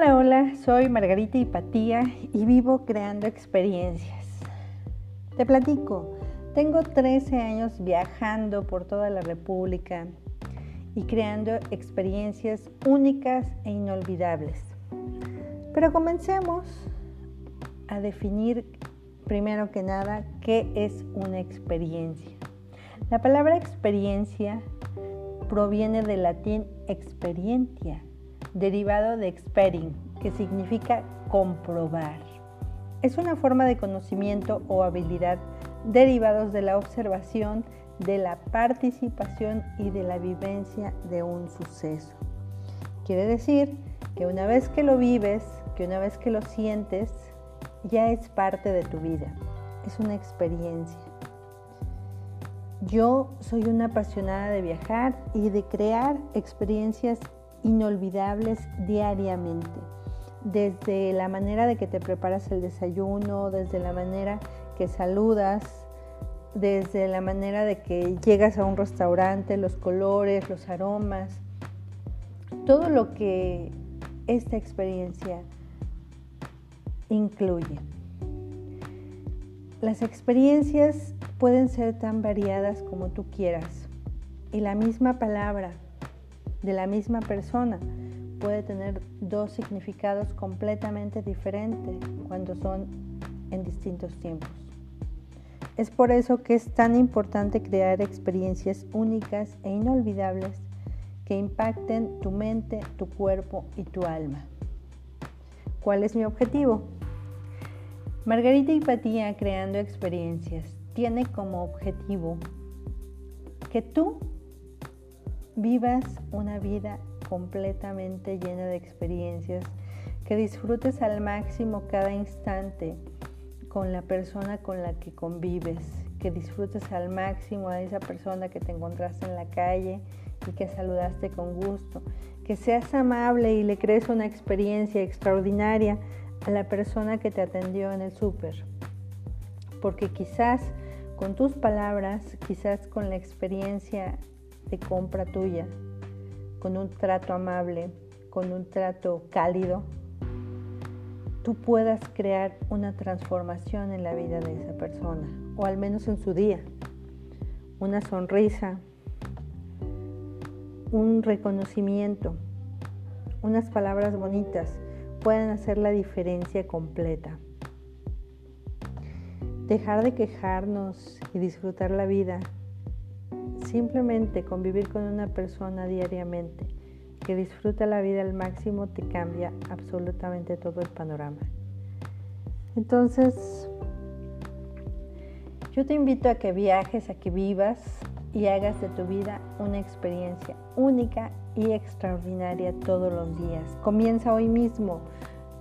Hola, hola, soy Margarita Hipatía y vivo creando experiencias. Te platico, tengo 13 años viajando por toda la República y creando experiencias únicas e inolvidables. Pero comencemos a definir primero que nada qué es una experiencia. La palabra experiencia proviene del latín experiencia derivado de experin, que significa comprobar. Es una forma de conocimiento o habilidad derivados de la observación, de la participación y de la vivencia de un suceso. Quiere decir que una vez que lo vives, que una vez que lo sientes, ya es parte de tu vida. Es una experiencia. Yo soy una apasionada de viajar y de crear experiencias inolvidables diariamente. Desde la manera de que te preparas el desayuno, desde la manera que saludas, desde la manera de que llegas a un restaurante, los colores, los aromas, todo lo que esta experiencia incluye. Las experiencias pueden ser tan variadas como tú quieras y la misma palabra de la misma persona puede tener dos significados completamente diferentes cuando son en distintos tiempos. Es por eso que es tan importante crear experiencias únicas e inolvidables que impacten tu mente, tu cuerpo y tu alma. ¿Cuál es mi objetivo? Margarita Hipatía Creando Experiencias tiene como objetivo que tú vivas una vida completamente llena de experiencias, que disfrutes al máximo cada instante con la persona con la que convives, que disfrutes al máximo a esa persona que te encontraste en la calle y que saludaste con gusto, que seas amable y le crees una experiencia extraordinaria a la persona que te atendió en el súper, porque quizás con tus palabras, quizás con la experiencia de compra tuya, con un trato amable, con un trato cálido, tú puedas crear una transformación en la vida de esa persona, o al menos en su día. Una sonrisa, un reconocimiento, unas palabras bonitas pueden hacer la diferencia completa. Dejar de quejarnos y disfrutar la vida Simplemente convivir con una persona diariamente que disfruta la vida al máximo te cambia absolutamente todo el panorama. Entonces, yo te invito a que viajes, a que vivas y hagas de tu vida una experiencia única y extraordinaria todos los días. Comienza hoy mismo,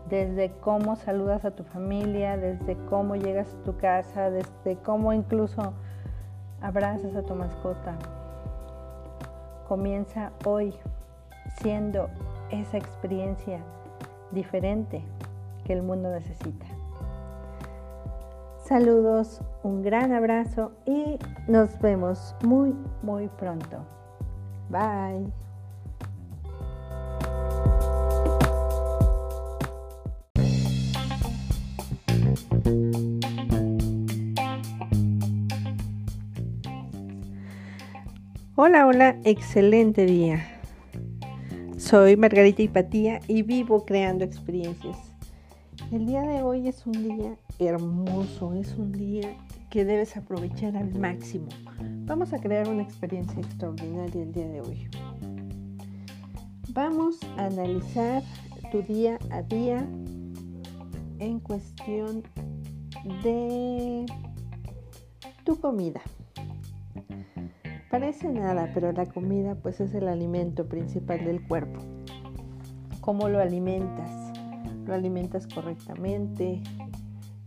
desde cómo saludas a tu familia, desde cómo llegas a tu casa, desde cómo incluso abrazas a tu mascota. Comienza hoy siendo esa experiencia diferente que el mundo necesita. Saludos, un gran abrazo y nos vemos muy, muy pronto. Bye. Hola, hola, excelente día. Soy Margarita Hipatía y vivo creando experiencias. El día de hoy es un día hermoso, es un día que debes aprovechar al máximo. Vamos a crear una experiencia extraordinaria el día de hoy. Vamos a analizar tu día a día en cuestión de tu comida. Parece nada, pero la comida pues es el alimento principal del cuerpo. ¿Cómo lo alimentas? ¿Lo alimentas correctamente?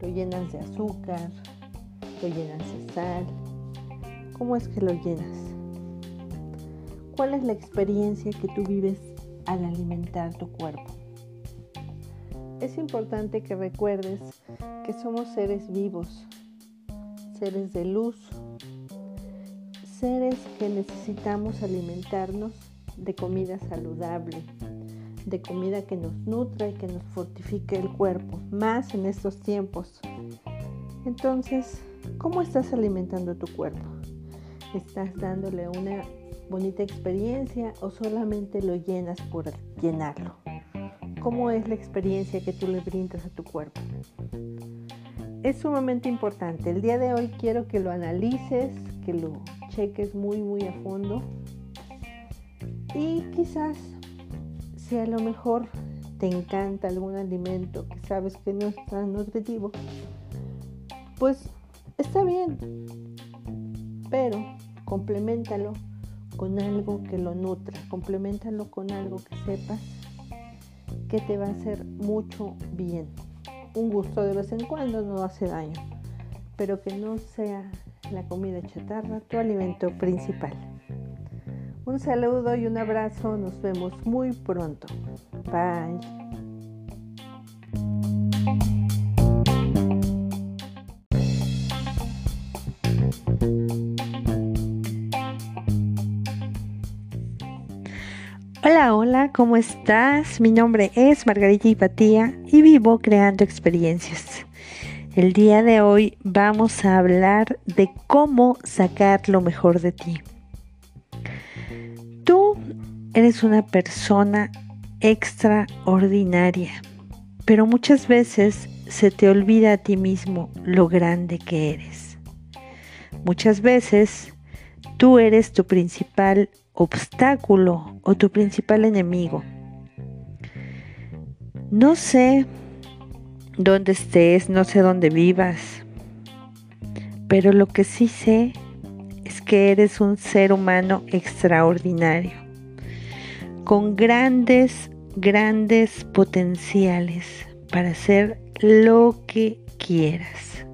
¿Lo llenas de azúcar? ¿Lo llenas de sal? ¿Cómo es que lo llenas? ¿Cuál es la experiencia que tú vives al alimentar tu cuerpo? Es importante que recuerdes que somos seres vivos, seres de luz, seres que necesitamos alimentarnos de comida saludable, de comida que nos nutra y que nos fortifique el cuerpo, más en estos tiempos. Entonces, ¿cómo estás alimentando tu cuerpo? ¿Estás dándole una bonita experiencia o solamente lo llenas por llenarlo? ¿Cómo es la experiencia que tú le brindas a tu cuerpo? Es sumamente importante. El día de hoy quiero que lo analices, que lo cheques muy muy a fondo y quizás si a lo mejor te encanta algún alimento que sabes que no es tan nutritivo, pues está bien, pero complementalo con algo que lo nutra, complementalo con algo que sepas que te va a hacer mucho bien. Un gusto de vez en cuando no hace daño, pero que no sea la comida chatarra tu alimento principal. Un saludo y un abrazo, nos vemos muy pronto. Bye. Hola, hola, ¿cómo estás? Mi nombre es Margarita Hipatía y vivo creando experiencias. El día de hoy vamos a hablar de cómo sacar lo mejor de ti. Tú eres una persona extraordinaria, pero muchas veces se te olvida a ti mismo lo grande que eres. Muchas veces tú eres tu principal obstáculo o tu principal enemigo. No sé dónde estés, no sé dónde vivas, pero lo que sí sé es que eres un ser humano extraordinario, con grandes, grandes potenciales para hacer lo que quieras.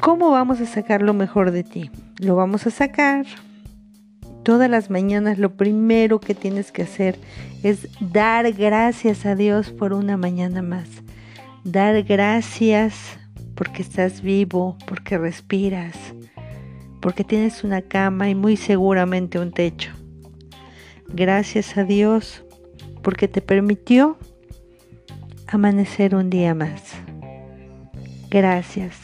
¿Cómo vamos a sacar lo mejor de ti? Lo vamos a sacar todas las mañanas lo primero que tienes que hacer es dar gracias a Dios por una mañana más. Dar gracias porque estás vivo, porque respiras, porque tienes una cama y muy seguramente un techo. Gracias a Dios porque te permitió amanecer un día más. Gracias.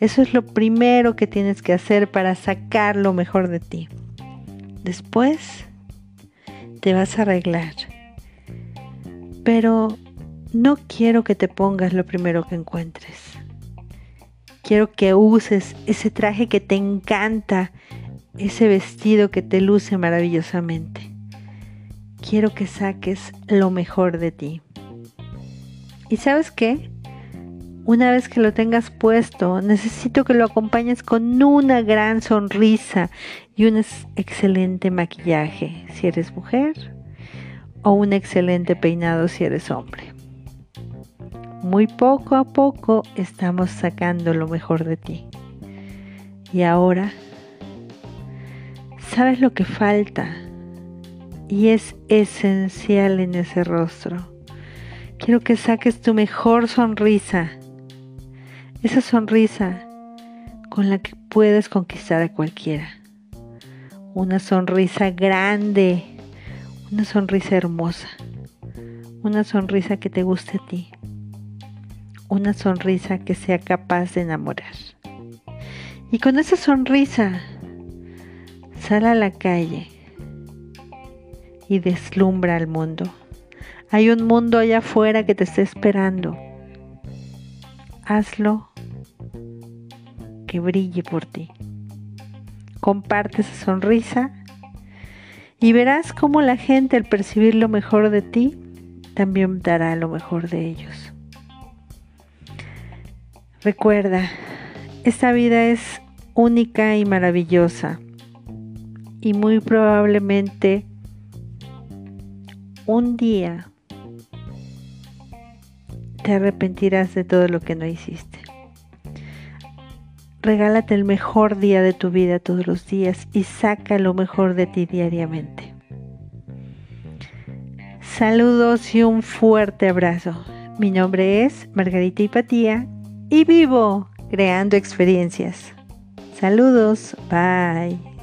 Eso es lo primero que tienes que hacer para sacar lo mejor de ti. Después te vas a arreglar. Pero no quiero que te pongas lo primero que encuentres. Quiero que uses ese traje que te encanta, ese vestido que te luce maravillosamente. Quiero que saques lo mejor de ti. ¿Y sabes qué? Una vez que lo tengas puesto, necesito que lo acompañes con una gran sonrisa y un excelente maquillaje si eres mujer o un excelente peinado si eres hombre. Muy poco a poco estamos sacando lo mejor de ti. Y ahora, ¿sabes lo que falta? Y es esencial en ese rostro. Quiero que saques tu mejor sonrisa esa sonrisa con la que puedes conquistar a cualquiera. Una sonrisa grande, una sonrisa hermosa, una sonrisa que te guste a ti, una sonrisa que sea capaz de enamorar. Y con esa sonrisa, sal a la calle y deslumbra al mundo. Hay un mundo allá afuera que te está esperando. Hazlo que brille por ti. Comparte esa sonrisa y verás cómo la gente al percibir lo mejor de ti también dará lo mejor de ellos. Recuerda, esta vida es única y maravillosa y muy probablemente un día te arrepentirás de todo lo que no hiciste. Regálate el mejor día de tu vida todos los días y saca lo mejor de ti diariamente. Saludos y un fuerte abrazo. Mi nombre es Margarita Hipatía y vivo creando experiencias. Saludos, bye.